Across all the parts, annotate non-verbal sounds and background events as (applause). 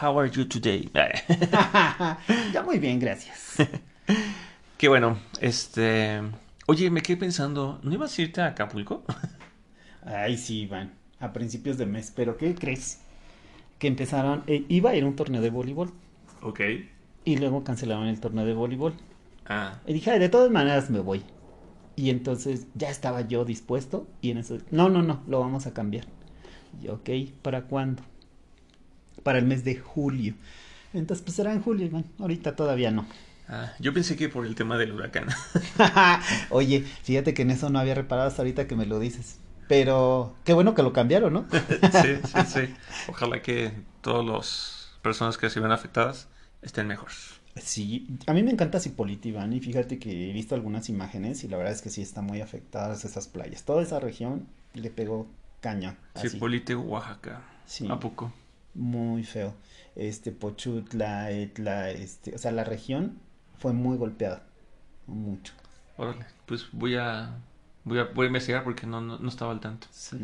how are you today? (laughs) ya muy bien, gracias. (laughs) Qué bueno, este... Oye, me quedé pensando, ¿no ibas a irte a Acapulco? Ay, sí, Iván, a principios de mes, pero ¿qué crees? Que empezaron, eh, iba a ir a un torneo de voleibol. Ok. Y luego cancelaron el torneo de voleibol. Ah, Y dije, "Ay, de todas maneras me voy. Y entonces ya estaba yo dispuesto y en eso, no, no, no, lo vamos a cambiar. Y yo, ok, ¿para cuándo? Para el mes de julio. Entonces, pues será en julio, Iván. Ahorita todavía no. ah, yo pensé que por el tema del huracán. (laughs) Oye, fíjate que en eso no había reparado hasta ahorita que me lo dices. Pero qué bueno que lo cambiaron, ¿no? (laughs) sí, sí, (laughs) sí. Ojalá que todas las personas que se ven afectadas estén mejor. Sí, a mí me encanta Cipolite, Iván, y fíjate que he visto algunas imágenes y la verdad es que sí están muy afectadas esas playas. Toda esa región le pegó caña. Cipolite, Oaxaca. Sí. ¿A poco? Muy feo. Este, Pochutla, Etla, este, o sea, la región fue muy golpeada. Mucho. Órale, pues voy a, voy a, voy a investigar porque no, no, no estaba al tanto. Sí.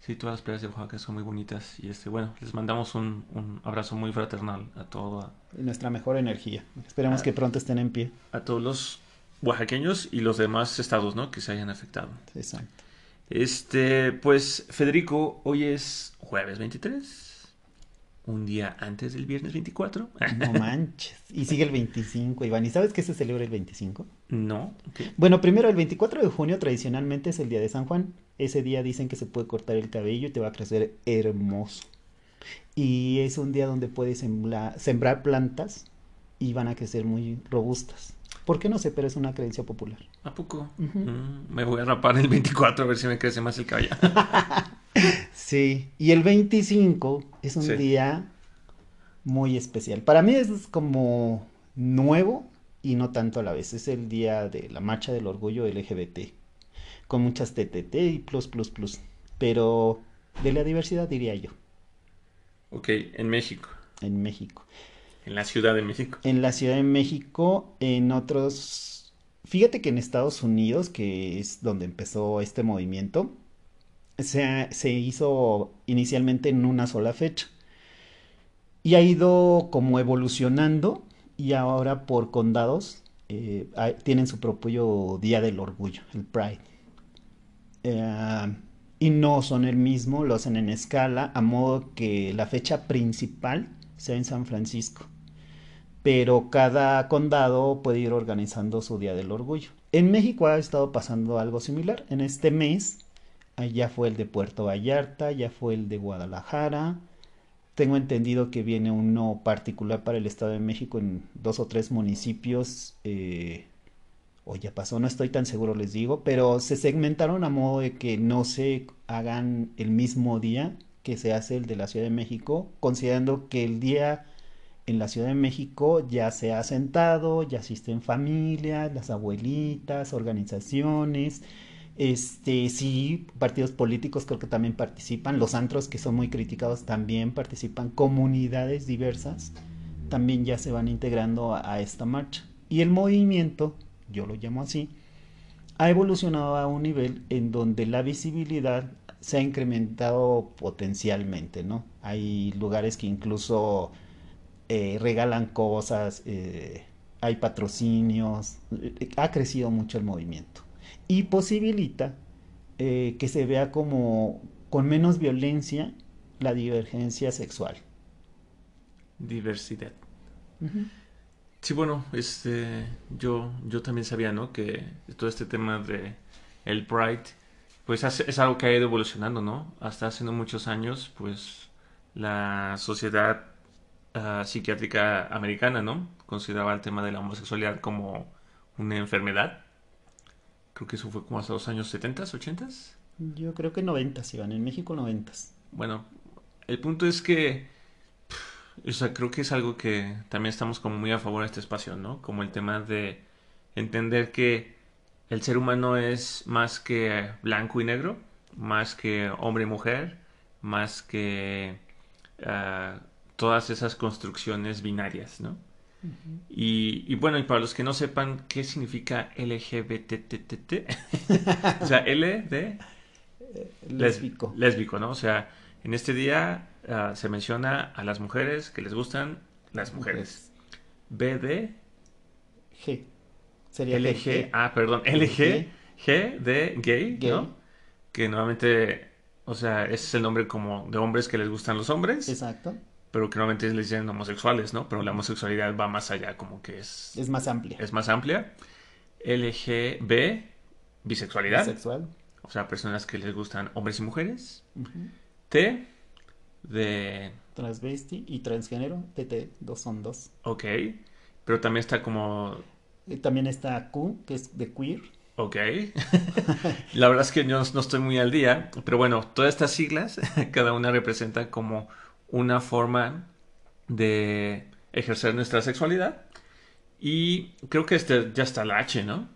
Sí, todas las playas de Oaxaca son muy bonitas y este, bueno, les mandamos un, un abrazo muy fraternal a todo, Y nuestra mejor energía. Esperemos Ah. que pronto estén en pie. a todos los oaxaqueños y los demás estados, ¿no? Que se hayan afectado. Exacto. Este, pues, Federico, hoy es jueves 23, un día antes del viernes 24. No (laughs) manches. Y sigue el 25, Iván. ¿Y sabes qué se celebra el 25? No. Bueno, primero, el 24 de junio tradicionalmente es el día de San Juan. Ese día dicen que se puede cortar el cabello y te va a crecer hermoso. Y es un día donde puedes sembla- sembrar plantas y van a crecer muy robustas. ¿Por qué no sé? Pero es una creencia popular. ¿A poco? Mm, me voy a rapar el 24 a ver si me crece más el cabello. (laughs) Sí, y el 25 es un Sí. día muy especial. Para mí es como nuevo y no tanto a la vez. Es el día de la marcha del orgullo LGBT, con muchas TTT y plus, plus, plus. Pero de la diversidad diría yo, ok, en México, en México. en la Ciudad de México. En la Ciudad de México, en otros... Fíjate que en Estados Unidos, que es donde empezó este movimiento, se, hizo inicialmente en una sola fecha. Y ha ido como evolucionando y ahora por condados eh, tienen su propio Día del Orgullo, el Pride. Eh, y no son el mismo, lo hacen en escala, a modo que la fecha principal sea en San Francisco. Pero cada condado puede ir organizando su Día del Orgullo. En México ha estado pasando algo similar. En este mes ya fue el de Puerto Vallarta, ya fue el de Guadalajara. Tengo entendido que viene uno particular para el Estado de México en dos o tres municipios. eh, o ya pasó, no estoy tan seguro, les digo, pero se segmentaron a modo de que no se hagan el mismo día que se hace el de la Ciudad de México, considerando que el día en la Ciudad de México ya se ha sentado, ya asisten familias, las abuelitas, organizaciones, este, sí, partidos políticos creo que también participan, los antros que son muy criticados también participan, comunidades diversas también ya se van integrando a, esta marcha. Y el movimiento, yo lo llamo así, ha evolucionado a un nivel en donde la visibilidad se ha incrementado potencialmente, ¿no? Hay lugares que incluso eh, regalan cosas, eh, hay patrocinios, eh, ha crecido mucho el movimiento y posibilita eh, que se vea como con menos violencia la divergencia sexual. Diversidad. Sí, bueno, este, yo, yo también sabía, ¿no? Que todo este tema de el Pride, pues es algo que ha ido evolucionando, ¿no? Hasta hace no muchos años, pues la sociedad ah, psiquiátrica americana, ¿no? Consideraba el tema de la homosexualidad como una enfermedad. Creo que eso fue como hasta los años 70, 80. Yo creo que noventas, Iván, en México noventas. Bueno, el punto es que pff, O sea, creo que es algo que también estamos como muy a favor de este espacio, ¿no? Como el tema de entender que el ser humano es más que blanco y negro, más que hombre y mujer, más que ah, todas esas construcciones binarias, ¿no? Y, bueno, y para los que no sepan qué significa LGBTTT, o sea, L de lésbico. lésbico, ¿no? O sea, en este día ah, se menciona a las mujeres que les gustan las mujeres. B de G. Sería LG, ah, perdón, LG, G de gay, ¿no? Que nuevamente, o sea, ese es el nombre como de hombres que les gustan los hombres. Exacto. Pero que normalmente les dicen homosexuales, ¿no? Pero la homosexualidad va más allá, como que es... Es más amplia. Es más amplia. LGB, bisexualidad. Bisexual. O sea, personas que les gustan hombres y mujeres. T, de... Transvesti y transgénero, TT, dos son dos. Ok. Pero también está como también está Q, que es de queer. Ok. (laughs) La verdad es que yo no estoy muy al día, pero bueno, todas estas siglas, (laughs) cada una representa como una forma de ejercer nuestra sexualidad. Y creo que este ya está la H, ¿no?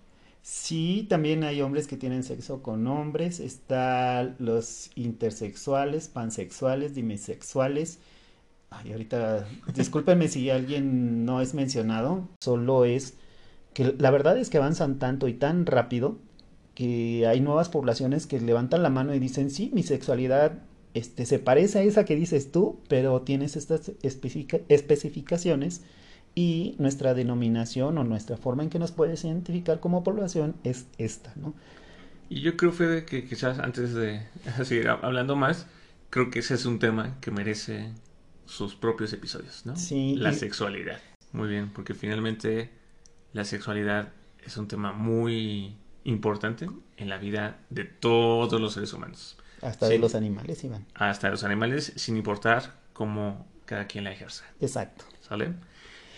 Sí, también hay hombres que tienen sexo con hombres, están los intersexuales, pansexuales, dimisexuales. Ay, ahorita, discúlpenme si alguien no es mencionado, solo es que la verdad es que avanzan tanto y tan rápido que hay nuevas poblaciones que levantan la mano y dicen, sí, mi sexualidad este, se parece a esa que dices tú, pero tienes estas especificaciones y nuestra denominación o nuestra forma en que nos puedes identificar como población es esta, ¿no? Y yo creo, Fede, que quizás antes de (laughs) seguir hablando más, creo que ese es un tema que merece sus propios episodios, ¿no? Sí. La sexualidad. Muy bien, porque finalmente la sexualidad es un tema muy importante en la vida de todos los seres humanos. Hasta de los animales, Iván. Hasta de los animales, sin importar cómo cada quien la ejerza. Exacto. ¿Sale?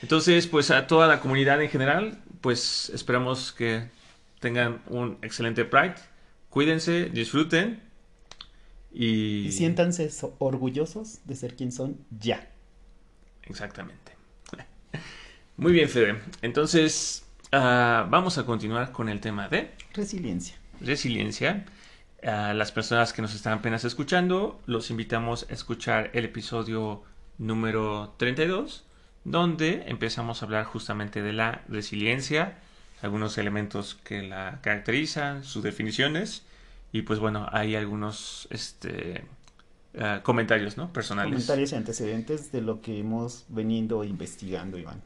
Entonces, pues a toda la comunidad en general, pues esperamos que tengan un excelente Pride. Cuídense, disfruten y... y siéntanse orgullosos de ser quien son ya. Exactamente. (laughs) Muy bien, Fede. Entonces, ah, vamos a continuar con el tema de resiliencia. Resiliencia. A las personas que nos están apenas escuchando, los invitamos a escuchar el episodio número 32, donde empezamos a hablar justamente de la resiliencia, algunos elementos que la caracterizan, sus definiciones, y pues bueno, hay algunos este, ah, comentarios ¿no? personales. Comentarios y antecedentes de lo que hemos venido investigando, Iván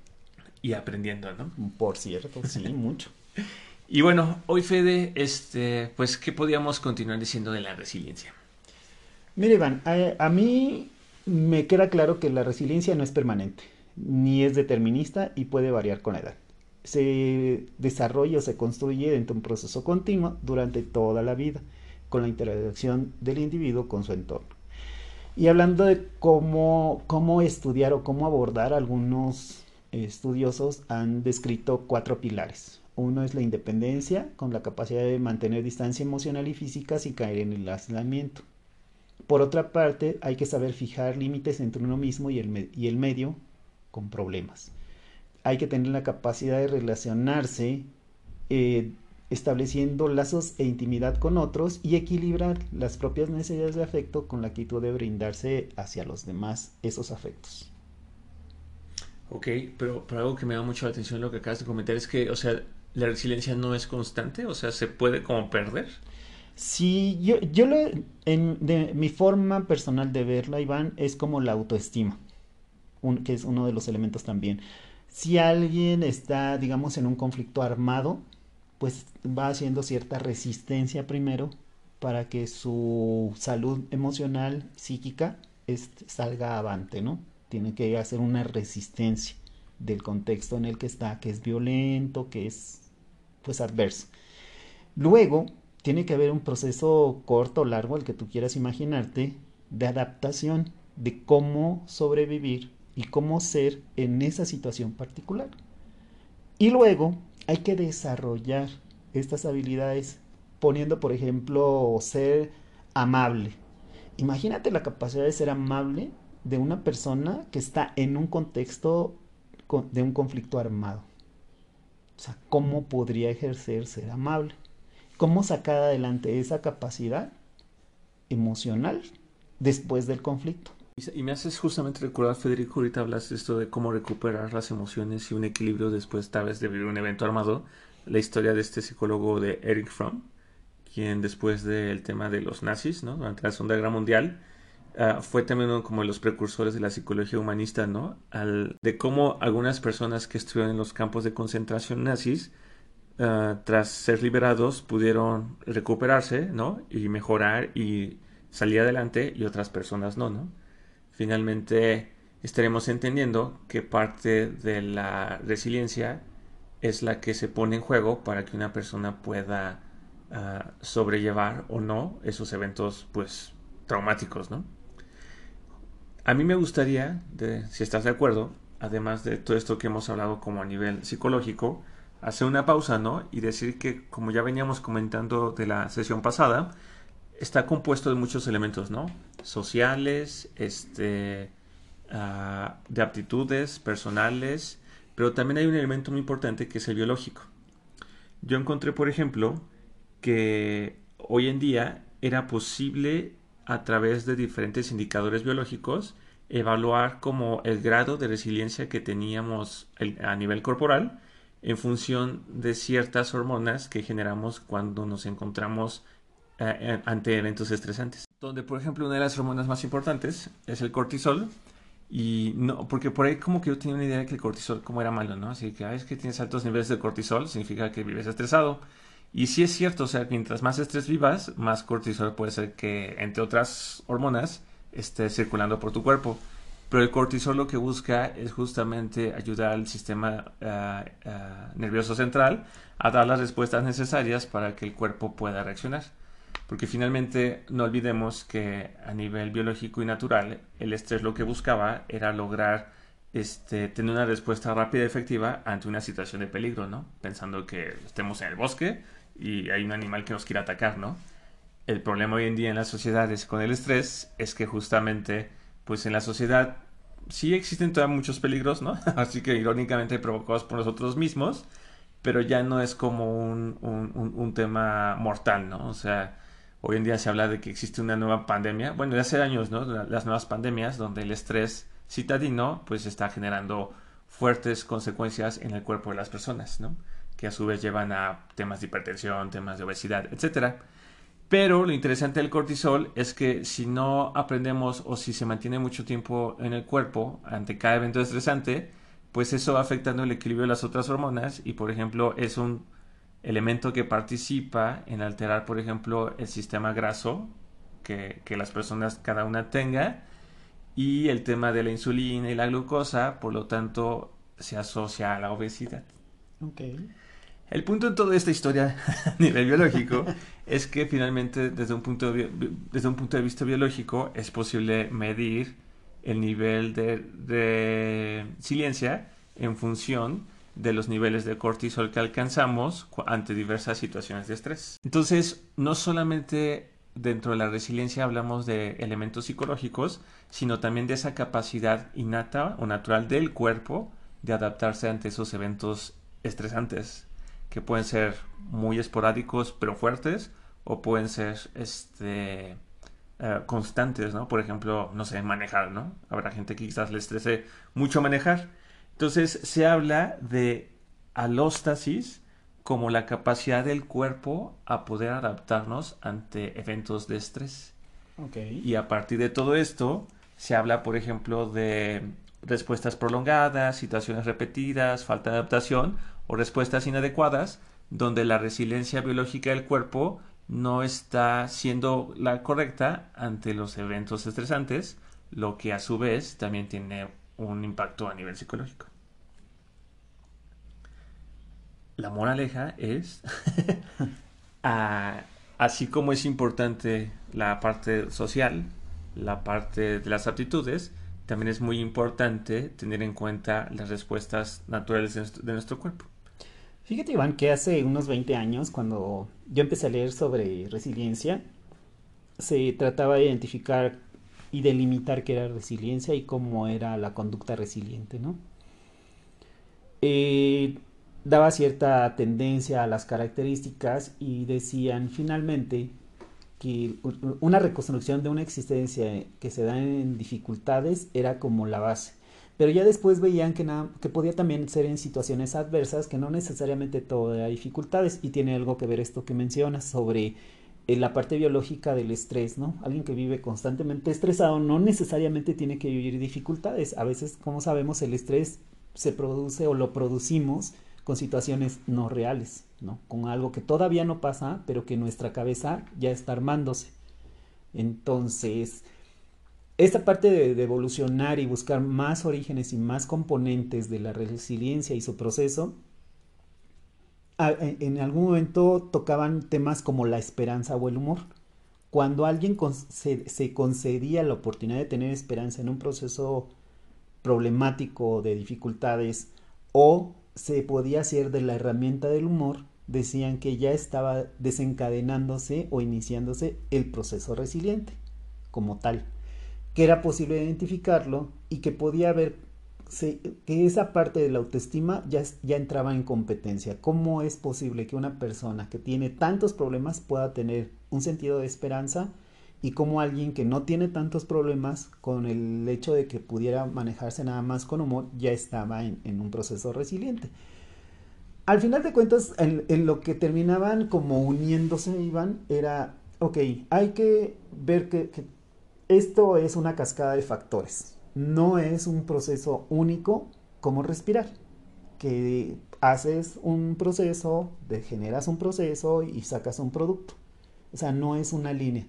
y aprendiendo, ¿no? Por cierto, sí, mucho. (laughs) Y bueno, hoy Fede, este, pues, ¿qué podíamos continuar diciendo de la resiliencia? Mire, Iván, a, mí me queda claro que la resiliencia no es permanente, ni es determinista y puede variar con la edad. Se desarrolla o se construye dentro de un proceso continuo durante toda la vida, con la interacción del individuo con su entorno. Y hablando de cómo, cómo estudiar o cómo abordar algunos estudiosos han descrito cuatro pilares. Uno es la independencia, con la capacidad de mantener distancia emocional y física sin caer en el aislamiento. Por otra parte, hay que saber fijar límites entre uno mismo y el, y el medio con problemas. Hay que tener la capacidad de relacionarse eh, estableciendo lazos e intimidad con otros y equilibrar las propias necesidades de afecto con la actitud de brindarse hacia los demás esos afectos. Ok, pero, algo que me da mucho la atención lo que acabas de comentar es que, o sea, la resiliencia no es constante, o sea, se puede como perder. Sí, yo, yo lo, en, de mi forma personal de verla, Iván, es como la autoestima, que es uno de los elementos también. Si alguien está, digamos, en un conflicto armado, pues va haciendo cierta resistencia primero para que su salud emocional, psíquica, salga avante, ¿no? tiene que hacer una resistencia del contexto en el que está, que es violento, que es pues adverso. Luego, tiene que haber un proceso corto o largo, el que tú quieras imaginarte, de adaptación, de cómo sobrevivir y cómo ser en esa situación particular. Y luego hay que desarrollar estas habilidades poniendo, por ejemplo, ser amable. Imagínate la capacidad de ser amable de una persona que está en un contexto de un conflicto armado. O sea, ¿cómo podría ejercer ser amable? ¿Cómo sacar adelante esa capacidad emocional después del conflicto? Y me haces justamente recordar, Federico, ahorita hablas de esto de cómo recuperar las emociones y un equilibrio después tal vez de vivir un evento armado. La historia de este psicólogo de Eric Fromm, quien después del tema de los nazis, ¿no? Durante la Segunda Guerra Mundial, uh, fue también uno como de los precursores de la psicología humanista, ¿no? Al, de cómo algunas personas que estuvieron en los campos de concentración nazis, uh, tras ser liberados, pudieron recuperarse, ¿no? Y mejorar y salir adelante y otras personas no, ¿no? Finalmente estaremos entendiendo que parte de la resiliencia es la que se pone en juego para que una persona pueda uh, sobrellevar o no esos eventos pues traumáticos, ¿no? A mí me gustaría, si estás de acuerdo, además de todo esto que hemos hablado como a nivel psicológico, hacer una pausa, ¿no? Y decir que, como ya veníamos comentando de la sesión pasada, está compuesto de muchos elementos, ¿no? Sociales, este, uh, de aptitudes personales, pero también hay un elemento muy importante que es el biológico. Yo encontré, por ejemplo, que hoy en día era posible a través de diferentes indicadores biológicos evaluar como el grado de resiliencia que teníamos a nivel corporal en función de ciertas hormonas que generamos cuando nos encontramos eh, ante eventos estresantes. Donde, por ejemplo, una de las hormonas más importantes es el cortisol. Y no, porque por ahí como que yo tenía una idea de que el cortisol como era malo, ¿no? Así que, ah, es que tienes altos niveles de cortisol, significa que vives estresado. Y sí es cierto, o sea, mientras más estrés vivas, más cortisol puede ser que, entre otras hormonas, esté circulando por tu cuerpo. Pero el cortisol lo que busca es justamente ayudar al sistema uh, uh, nervioso central a dar las respuestas necesarias para que el cuerpo pueda reaccionar. Porque finalmente no olvidemos que a nivel biológico y natural, el estrés lo que buscaba era lograr este, tener una respuesta rápida y efectiva ante una situación de peligro, ¿no? Pensando que estemos en el bosque, y hay un animal que nos quiere atacar, ¿no? El problema hoy en día en las sociedades con el estrés es que justamente, pues en la sociedad sí existen todavía muchos peligros, ¿no? (laughs) Así que irónicamente provocados por nosotros mismos, pero ya no es como un, un, un, tema mortal, ¿no? O sea, hoy en día se habla de que existe una nueva pandemia, bueno, de hace años, ¿no? Las nuevas pandemias donde el estrés citadino pues está generando fuertes consecuencias en el cuerpo de las personas, ¿no? Que a su vez llevan a temas de hipertensión, temas de obesidad, etc. Pero lo interesante del cortisol es que si no aprendemos o si se mantiene mucho tiempo en el cuerpo ante cada evento estresante, pues eso va afectando el equilibrio de las otras hormonas y por ejemplo es un elemento que participa en alterar por ejemplo el sistema graso que, que las personas cada una tenga y el tema de la insulina y la glucosa por lo tanto se asocia a la obesidad. Okay. El punto en toda esta historia (laughs) a nivel biológico (laughs) es que finalmente desde un, punto de, desde un punto de vista biológico es posible medir el nivel de, de resiliencia en función de los niveles de cortisol que alcanzamos ante diversas situaciones de estrés. Entonces, no solamente dentro de la resiliencia hablamos de elementos psicológicos, sino también de esa capacidad innata o natural del cuerpo de adaptarse ante esos eventos estresantes que pueden ser muy esporádicos pero fuertes o pueden ser este uh, constantes, ¿no? Por ejemplo, no sé, manejar, ¿no? Habrá gente que quizás le estrese mucho manejar. Entonces se habla de alóstasis como la capacidad del cuerpo a poder adaptarnos ante eventos de estrés. Okay. Y a partir de todo esto se habla, por ejemplo, de respuestas prolongadas, situaciones repetidas, falta de adaptación o respuestas inadecuadas donde la resiliencia biológica del cuerpo no está siendo la correcta ante los eventos estresantes, lo que a su vez también tiene un impacto a nivel psicológico. La moraleja es, (laughs) así como es importante la parte social, la parte de las aptitudes, también es muy importante tener en cuenta las respuestas naturales de nuestro cuerpo. Fíjate, Iván, que hace unos 20 años, cuando yo empecé a leer sobre resiliencia, se trataba de identificar y delimitar qué era resiliencia y cómo era la conducta resiliente, ¿no? Eh, daba cierta tendencia a las características y decían finalmente que una reconstrucción de una existencia que se da en dificultades era como la base. Pero ya después veían que, que podía también ser en situaciones adversas, que no necesariamente todo era dificultades. Y tiene algo que ver esto que mencionas sobre eh, la parte biológica del estrés, ¿no? Alguien que vive constantemente estresado no necesariamente tiene que vivir dificultades. A veces, como sabemos, el estrés se produce o lo producimos con situaciones no reales, ¿no? Con algo que todavía no pasa, pero que nuestra cabeza ya está armándose. Entonces, esta parte de, evolucionar y buscar más orígenes y más componentes de la resiliencia y su proceso, en algún momento tocaban temas como la esperanza o el humor. Cuando alguien se concedía la oportunidad de tener esperanza en un proceso problemático de dificultades o se podía hacer de la herramienta del humor, decían que ya estaba desencadenándose o iniciándose el proceso resiliente como tal, que era posible identificarlo y que podía haber que esa parte de la autoestima ya, ya entraba en competencia. ¿Cómo es posible que una persona que tiene tantos problemas pueda tener un sentido de esperanza y cómo alguien que no tiene tantos problemas con el hecho de que pudiera manejarse nada más con humor ya estaba en, un proceso resiliente. Al final de cuentas, en, lo que terminaban como uniéndose, Iván, era, ok, hay que ver que esto es una cascada de factores, no es un proceso único como respirar, que haces un proceso, generas un proceso y sacas un producto. O sea, no es una línea.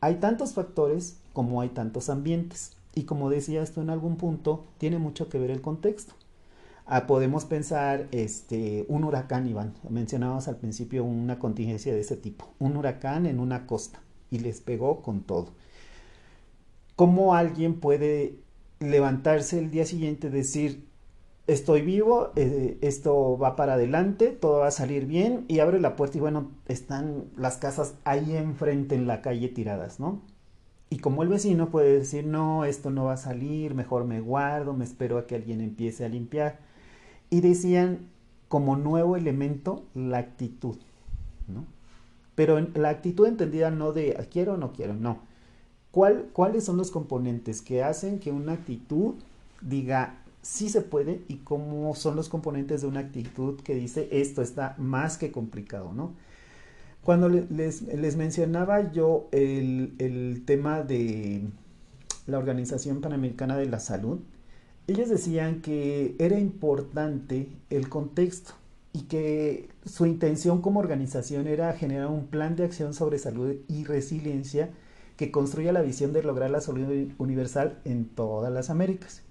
Hay tantos factores como hay tantos ambientes. Y como decía esto en algún punto, tiene mucho que ver el contexto. Ah, podemos pensar este, un huracán, Iván. Mencionábamos al principio una contingencia de ese tipo. Un huracán en una costa y les pegó con todo. ¿Cómo alguien puede levantarse el día siguiente y decir, estoy vivo, eh, esto va para adelante, todo va a salir bien y abre la puerta y bueno, están las casas ahí enfrente en la calle tiradas, ¿no? Y como el vecino puede decir, no, esto no va a salir, mejor me guardo, me espero a que alguien empiece a limpiar. Y decían como nuevo elemento la actitud, ¿no? Pero la actitud entendida no de quiero o no quiero, no. ¿Cuál, ¿Cuáles son los componentes que hacen que una actitud diga sí se puede y cómo son los componentes de una actitud que dice esto está más que complicado, ¿no? Cuando les, les mencionaba yo el, el, tema de la Organización Panamericana de la Salud, ellos decían que era importante el contexto y que su intención como organización era generar un plan de acción sobre salud y resiliencia que construya la visión de lograr la salud universal en todas las Américas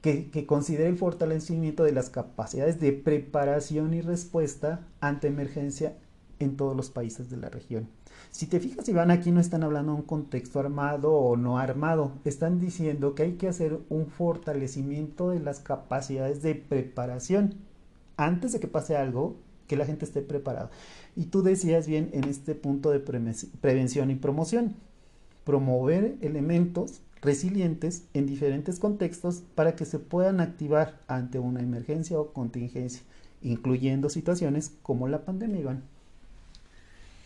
que, considere el fortalecimiento de las capacidades de preparación y respuesta ante emergencia en todos los países de la región. Si te fijas, Iván, aquí no están hablando de un contexto armado o no armado, están diciendo que hay que hacer un fortalecimiento de las capacidades de preparación antes de que pase algo, que la gente esté preparada. Y tú decías bien en este punto de prevención y promoción, promover elementos resilientes en diferentes contextos para que se puedan activar ante una emergencia o contingencia, incluyendo situaciones como la pandemia, Iván.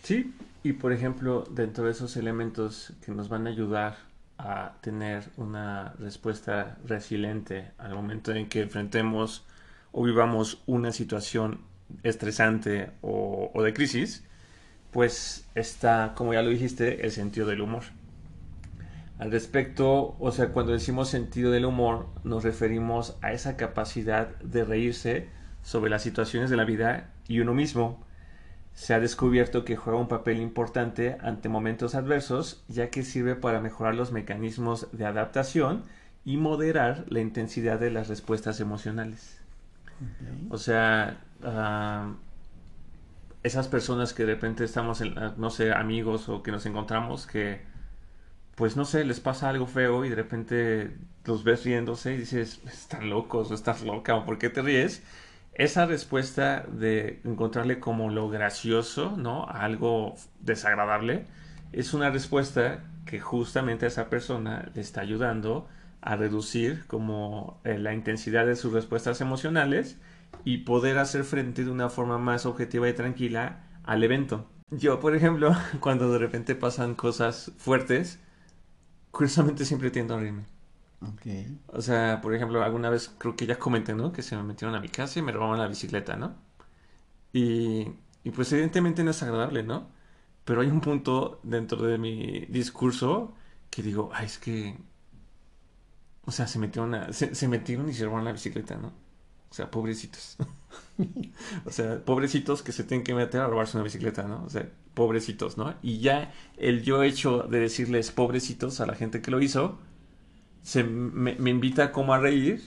Sí, y por ejemplo, dentro de esos elementos que nos van a ayudar a tener una respuesta resiliente al momento en que enfrentemos o vivamos una situación estresante o, o de crisis, pues está, como ya lo dijiste, el sentido del humor. Al respecto, o sea, cuando decimos sentido del humor, nos referimos a esa capacidad de reírse sobre las situaciones de la vida y uno mismo. Se ha descubierto que juega un papel importante ante momentos adversos, ya que sirve para mejorar los mecanismos de adaptación y moderar la intensidad de las respuestas emocionales. O sea, ah, esas personas que de repente estamos, en, no sé, amigos o que nos encontramos que pues no sé, les pasa algo feo y de repente los ves riéndose y dices, están locos o estás loca o por qué te ríes. Esa respuesta de encontrarle como lo gracioso, ¿no? A algo desagradable, es una respuesta que justamente a esa persona le está ayudando a reducir como eh, la intensidad de sus respuestas emocionales y poder hacer frente de una forma más objetiva y tranquila al evento. Yo, por ejemplo, (laughs) cuando de repente pasan cosas fuertes, curiosamente siempre tiendo a reírme. Okay. O sea, por ejemplo, alguna vez creo que ya comenté, ¿no? Que se me metieron a mi casa y me robaron la bicicleta, ¿no? Y, y pues evidentemente no es agradable, ¿no? Pero hay un punto dentro de mi discurso que digo, ay, es que... O sea, se metieron, a, se, se metieron y se robaron la bicicleta, ¿no? O sea, pobrecitos. (laughs) (laughs) o sea, pobrecitos que se tienen que meter a robarse una bicicleta, ¿no? O sea, pobrecitos, ¿no? Y ya el yo hecho de decirles pobrecitos a la gente que lo hizo, se me, invita como a reír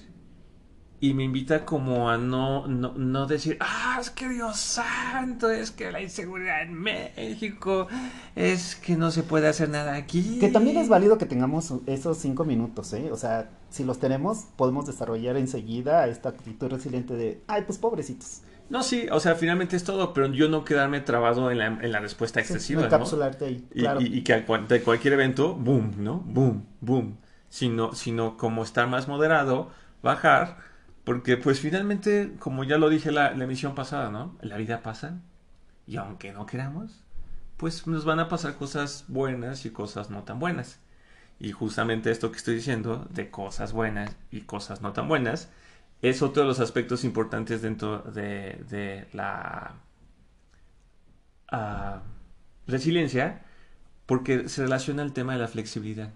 y me invita como a no, no, no decir, ah, es que Dios santo, es que la inseguridad en México, es que no se puede hacer nada aquí. Que también es válido que tengamos esos cinco minutos, ¿eh? O sea, si los tenemos, podemos desarrollar enseguida esta actitud resiliente de, ay, pues pobrecitos. No, sí, o sea, finalmente es todo, pero yo no quedarme trabado en la, en la respuesta excesiva, sí, no encapsularte ahí, claro. Y, y, y que de cualquier evento, boom, ¿no? Boom, boom. Sino, sino como estar más moderado, bajar porque pues finalmente, como ya lo dije la, la emisión pasada, ¿no? La vida pasa y aunque no queramos, pues nos van a pasar cosas buenas y cosas no tan buenas. Y justamente esto que estoy diciendo, de cosas buenas y cosas no tan buenas, es otro de los aspectos importantes dentro de, la uh, resiliencia, porque se relaciona al tema de la flexibilidad.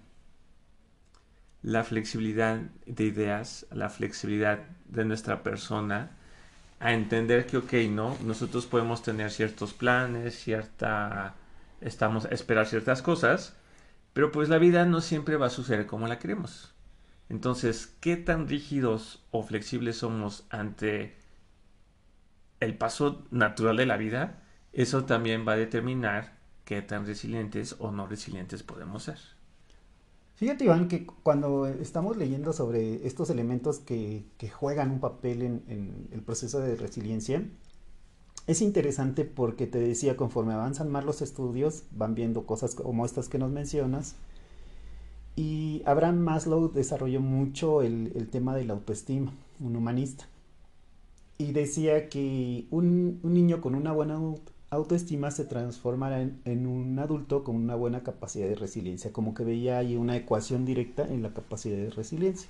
La flexibilidad de ideas, la flexibilidad de nuestra persona a entender que, ok, ¿no? Nosotros podemos tener ciertos planes, cierta... Estamos a esperar ciertas cosas, pero pues la vida no siempre va a suceder como la queremos. Entonces, ¿qué tan rígidos o flexibles somos ante el paso natural de la vida? Eso también va a determinar qué tan resilientes o no resilientes podemos ser. Fíjate, Iván, que cuando estamos leyendo sobre estos elementos que, juegan un papel en, el proceso de resiliencia, es interesante porque te decía, conforme avanzan más los estudios, van viendo cosas como estas que nos mencionas. Y Abraham Maslow desarrolló mucho el, tema de la autoestima, un humanista. Y decía que un, un niño con una buena autoestima se transformará en, en, un adulto con una buena capacidad de resiliencia, como que veía ahí una ecuación directa en la capacidad de resiliencia.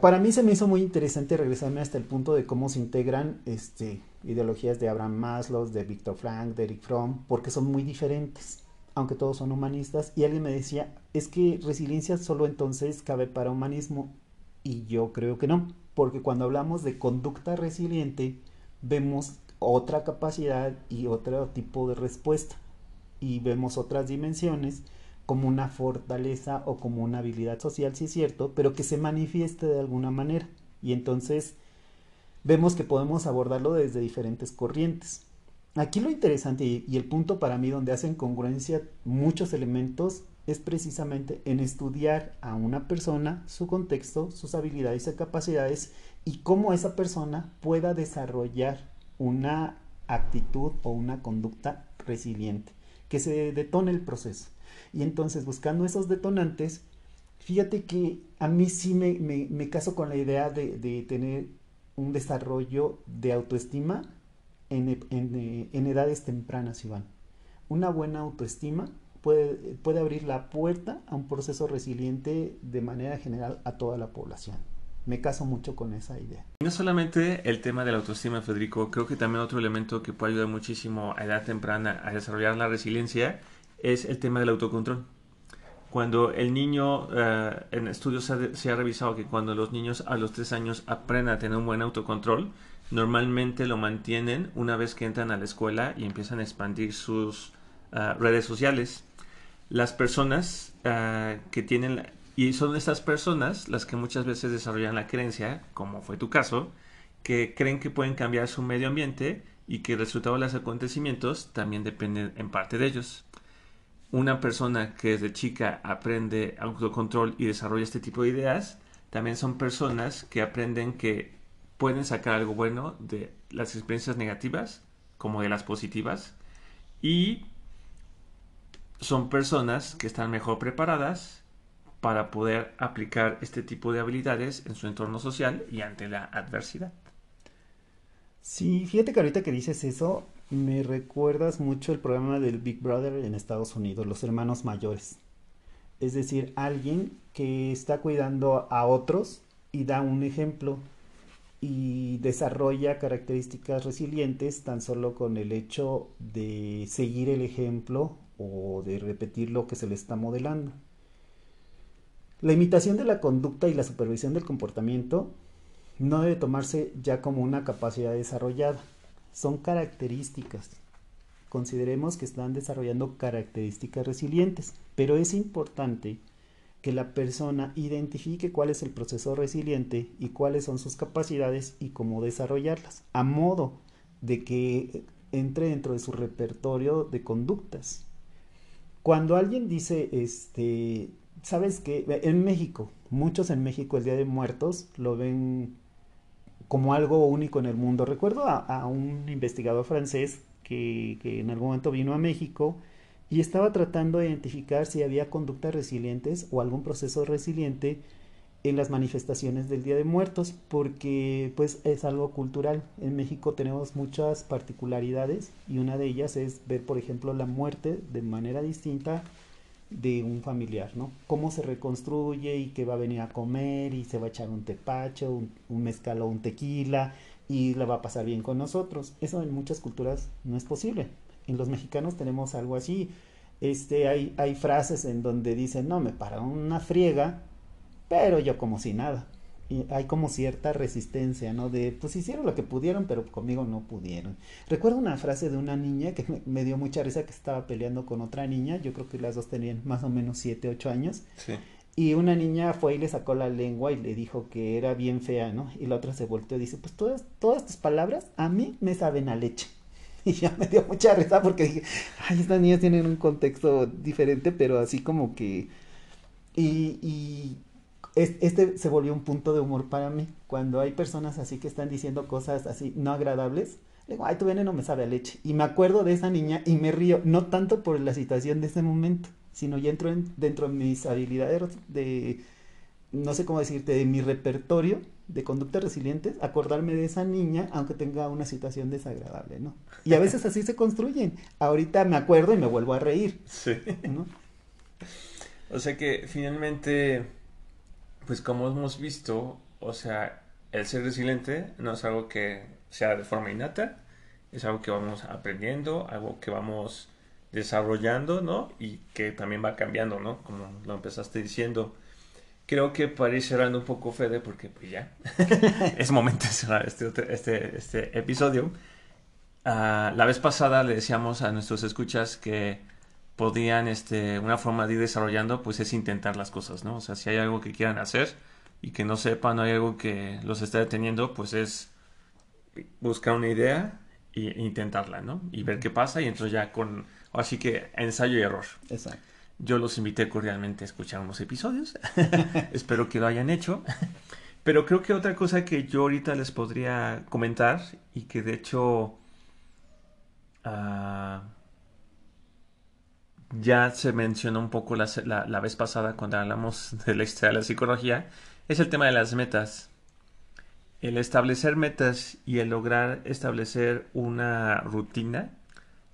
Para mí se me hizo muy interesante regresarme hasta el punto de cómo se integran este, ideologías de Abraham Maslow, de Viktor Frank, de Eric Fromm, porque son muy diferentes, aunque todos son humanistas. Y alguien me decía, es que resiliencia solo entonces cabe para humanismo. Y yo creo que no, porque cuando hablamos de conducta resiliente, vemos otra capacidad y otro tipo de respuesta. Y vemos otras dimensiones como una fortaleza o como una habilidad social, si es cierto, pero que se manifieste de alguna manera. Y entonces vemos que podemos abordarlo desde diferentes corrientes. Aquí lo interesante y, el punto para mí donde hacen congruencia muchos elementos es precisamente en estudiar a una persona, su contexto, sus habilidades y capacidades y cómo esa persona pueda desarrollar una actitud o una conducta resiliente, que se detone el proceso. Y entonces buscando esos detonantes, fíjate que a mí sí me, me, caso con la idea de, de, tener un desarrollo de autoestima en, en, en, edades tempranas, Iván. Una buena autoestima puede, puede abrir la puerta a un proceso resiliente de manera general a toda la población me caso mucho con esa idea. No solamente el tema de la autoestima, Federico, creo que también otro elemento que puede ayudar muchísimo a edad temprana a desarrollar la resiliencia es el tema del autocontrol. Cuando el niño, uh, en estudios se ha, revisado que cuando los niños a los tres años aprenden a tener un buen autocontrol, normalmente lo mantienen una vez que entran a la escuela y empiezan a expandir sus uh, redes sociales. Las personas uh, que tienen y son estas personas las que muchas veces desarrollan la creencia, como fue tu caso, que creen que pueden cambiar su medio ambiente y que el resultado de los acontecimientos también depende en parte de ellos. Una persona que desde chica aprende autocontrol y desarrolla este tipo de ideas, también son personas que aprenden que pueden sacar algo bueno de las experiencias negativas como de las positivas y son personas que están mejor preparadas para poder aplicar este tipo de habilidades en su entorno social y ante la adversidad. Sí, fíjate que ahorita que dices eso, me recuerdas mucho el programa del Big Brother en Estados Unidos, los hermanos mayores. Es decir, alguien que está cuidando a otros y da un ejemplo y desarrolla características resilientes tan solo con el hecho de seguir el ejemplo o de repetir lo que se le está modelando. La imitación de la conducta y la supervisión del comportamiento no debe tomarse ya como una capacidad desarrollada, son características. Consideremos que están desarrollando características resilientes, pero es importante que la persona identifique cuál es el proceso resiliente y cuáles son sus capacidades y cómo desarrollarlas, a modo de que entre dentro de su repertorio de conductas. Cuando alguien dice, este, sabes que en México, muchos en México el Día de Muertos lo ven como algo único en el mundo. Recuerdo a, un investigador francés que, que en algún momento vino a México y estaba tratando de identificar si había conductas resilientes o algún proceso resiliente en las manifestaciones del Día de Muertos, porque pues es algo cultural. En México tenemos muchas particularidades y una de ellas es ver, por ejemplo, la muerte de manera distinta de un familiar, ¿no? Cómo se reconstruye y que va a venir a comer y se va a echar un tepacho, un, un mezcal o un tequila y la va a pasar bien con nosotros. Eso en muchas culturas no es posible en los mexicanos tenemos algo así. Este, hay, hay frases en donde dicen, no, me para una friega, pero yo como si nada. Y hay como cierta resistencia, ¿no? De, pues hicieron lo que pudieron, pero conmigo no pudieron. Recuerdo una frase de una niña que me, dio mucha risa que estaba peleando con otra niña, yo creo que las dos tenían más o menos 7, 8 años. Sí. Y una niña fue y le sacó la lengua y le dijo que era bien fea, ¿no? Y la otra se volteó y dice, pues todas, todas tus palabras a mí me saben a leche. (laughs) y ya me dio mucha risa porque dije, ay, estas niñas tienen un contexto diferente, pero así como que... Y, y este se volvió un punto de humor para mí. Cuando hay personas así que están diciendo cosas así no agradables, le digo, ay, tu veneno me sabe a leche. Y me acuerdo de esa niña y me río, no tanto por la situación de ese momento, sino ya entro en, dentro de mis habilidades de, no sé cómo decirte, de mi repertorio de conductas resilientes, acordarme de esa niña, aunque tenga una situación desagradable, ¿no? Y a veces así se construyen. Ahorita me acuerdo y me vuelvo a reír. Sí. ¿no? O sea que finalmente, pues como hemos visto, o sea, el ser resiliente no es algo que sea de forma innata, es algo que vamos aprendiendo, algo que vamos desarrollando, ¿no? Y que también va cambiando, ¿no? Como lo empezaste diciendo creo que para ir cerrando un poco, Fede, porque pues ya (laughs) es momento de cerrar este, este, este episodio. Ah, la vez pasada le decíamos a nuestros escuchas que podían, este, una forma de ir desarrollando, pues es intentar las cosas, ¿no? O sea, si hay algo que quieran hacer y que no sepan, no hay algo que los esté deteniendo, pues es buscar una idea e intentarla, ¿no? Y ver qué pasa y entonces ya con, así que ensayo y error. Exacto. Yo los invité cordialmente a escuchar unos episodios. (laughs) Espero que lo hayan hecho. Pero creo que otra cosa que yo ahorita les podría comentar y que de hecho ah, ya se mencionó un poco la, la, vez pasada cuando hablamos (laughs) de la historia de la psicología es el tema de las metas. El establecer metas y el lograr establecer una rutina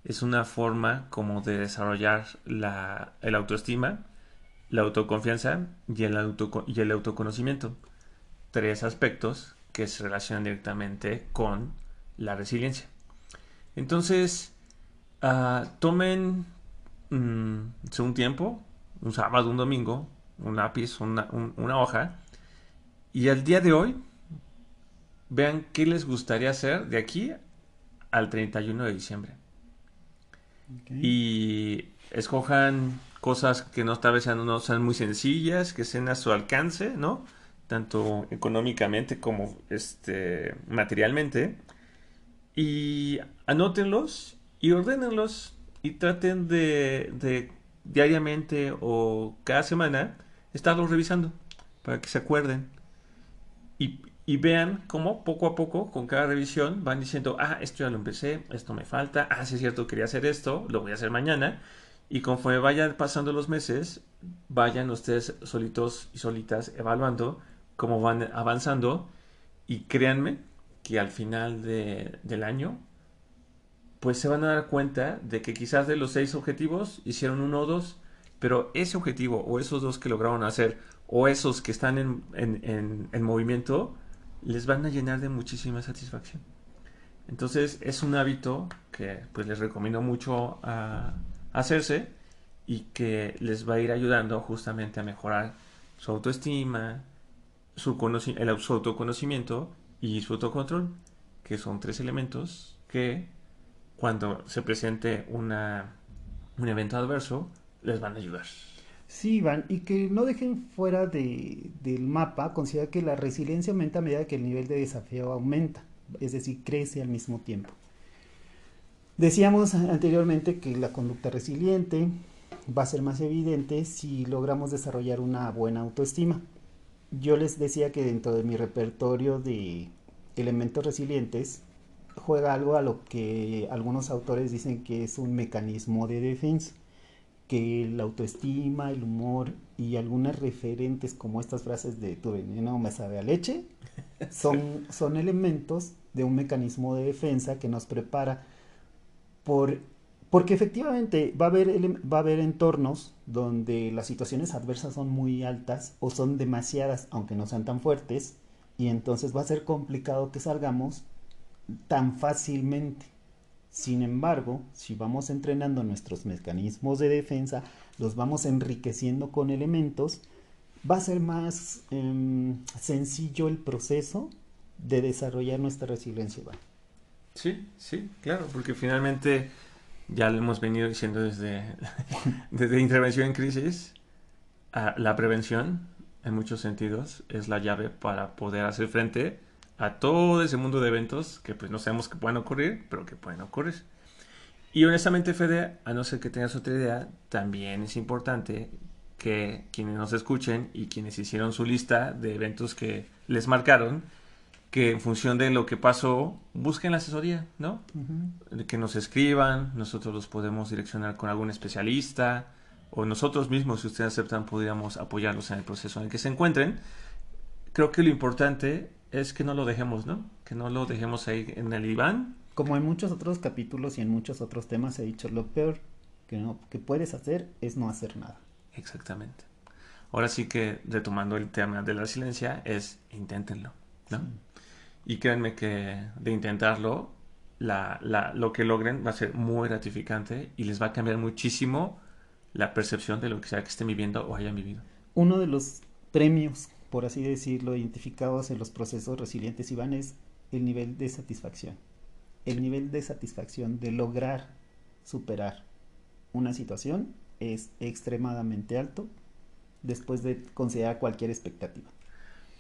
es una forma como de desarrollar la el autoestima, la autoconfianza y el, auto, y el autoconocimiento. Tres aspectos que se relacionan directamente con la resiliencia. Entonces, uh, tomen mm, un tiempo, un sábado, un domingo, un lápiz, una, una hoja, y el día de hoy vean qué les gustaría hacer de aquí al 31 de diciembre. Y escojan cosas que no tal vez sean, no sean muy sencillas, que sean a su alcance, ¿no? Tanto económicamente como este, materialmente. Y anótenlos y ordénenlos y traten de, de diariamente o cada semana estarlos revisando para que se acuerden. Y, y vean cómo poco a poco, con cada revisión, van diciendo, ah, esto ya lo empecé, esto me falta, ah, sí es cierto, quería hacer esto, lo voy a hacer mañana. Y conforme vayan pasando los meses, vayan ustedes solitos y solitas evaluando cómo van avanzando y créanme que al final de, del año pues se van a dar cuenta de que quizás de los seis objetivos hicieron uno o dos, pero ese objetivo o esos dos que lograron hacer o esos que están en, en, en, movimiento les van a llenar de muchísima satisfacción. Entonces es un hábito que pues les recomiendo mucho a, hacerse y que les va a ir ayudando justamente a mejorar su autoestima, su, el, autoconocimiento y su autocontrol, que son tres elementos que cuando se presente una, un evento adverso, les van a ayudar. Sí, Iván, y que no dejen fuera de, del mapa, considera que la resiliencia aumenta a medida que el nivel de desafío aumenta, es decir, crece al mismo tiempo. Decíamos anteriormente que la conducta resiliente va a ser más evidente si logramos desarrollar una buena autoestima. Yo les decía que dentro de mi repertorio de elementos resilientes juega algo a lo que algunos autores dicen que es un mecanismo de defensa, que la autoestima, el humor y algunas referentes como estas frases de tu veneno me sabe a leche, (laughs) son, son elementos de un mecanismo de defensa que nos prepara por, porque efectivamente va a, haber, va a haber entornos donde las situaciones adversas son muy altas o son demasiadas, aunque no sean tan fuertes, y entonces va a ser complicado que salgamos tan fácilmente. Sin embargo, si vamos entrenando nuestros mecanismos de defensa, los vamos enriqueciendo con elementos, va a ser más em, sencillo el proceso de desarrollar nuestra resiliencia. Sí, sí, claro, porque finalmente ya lo hemos venido diciendo desde, (laughs) desde intervención en crisis, la prevención en muchos sentidos es la llave para poder hacer frente a todo ese mundo de eventos que pues no sabemos que puedan ocurrir, pero que pueden ocurrir. Y honestamente, Fede, a no ser que tengas otra idea, también es importante que quienes nos escuchen y quienes hicieron su lista de eventos que les marcaron, que en función de lo que pasó, busquen la asesoría, ¿no? Que nos escriban, nosotros los podemos direccionar con algún especialista, o nosotros mismos, si ustedes aceptan, podríamos apoyarlos en el proceso en el que se encuentren. Creo que lo importante es que no lo dejemos, ¿no? Que no lo dejemos ahí en el Iván. Como en muchos otros capítulos y en muchos otros temas he dicho, lo peor que, no, que puedes hacer es no hacer nada. Exactamente. Ahora sí que, retomando el tema de la resiliencia, es inténtenlo, ¿no? Y créanme que de intentarlo, la, la, lo que logren va a ser muy gratificante y les va a cambiar muchísimo la percepción de lo que sea que estén viviendo o hayan vivido. Uno de los premios por así decirlo, identificados en los procesos resilientes, Iván, es el nivel de satisfacción. El nivel de satisfacción de lograr superar una situación es extremadamente alto después de considerar cualquier expectativa.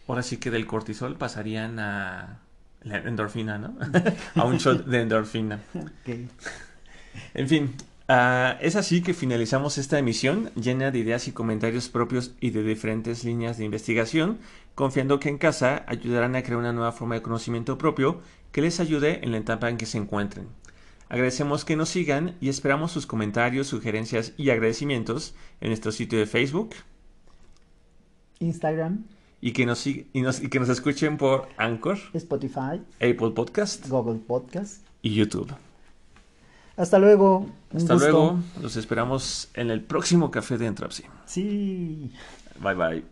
Ahora sí que del cortisol pasarían a la endorfina, ¿no? (laughs) a un shot de endorfina. (laughs) En fin, Ah, es así que finalizamos esta emisión llena de ideas y comentarios propios y de diferentes líneas de investigación, confiando que en casa ayudarán a crear una nueva forma de conocimiento propio que les ayude en la etapa en que se encuentren. Agradecemos que nos sigan y esperamos sus comentarios, sugerencias y agradecimientos en nuestro sitio de Facebook, Instagram y que nos, y, y que nos escuchen por Anchor, Spotify, Apple Podcast, Google Podcast y YouTube. Hasta luego. Hasta luego. Los esperamos en el próximo café de Entrapsi. Sí. Bye bye.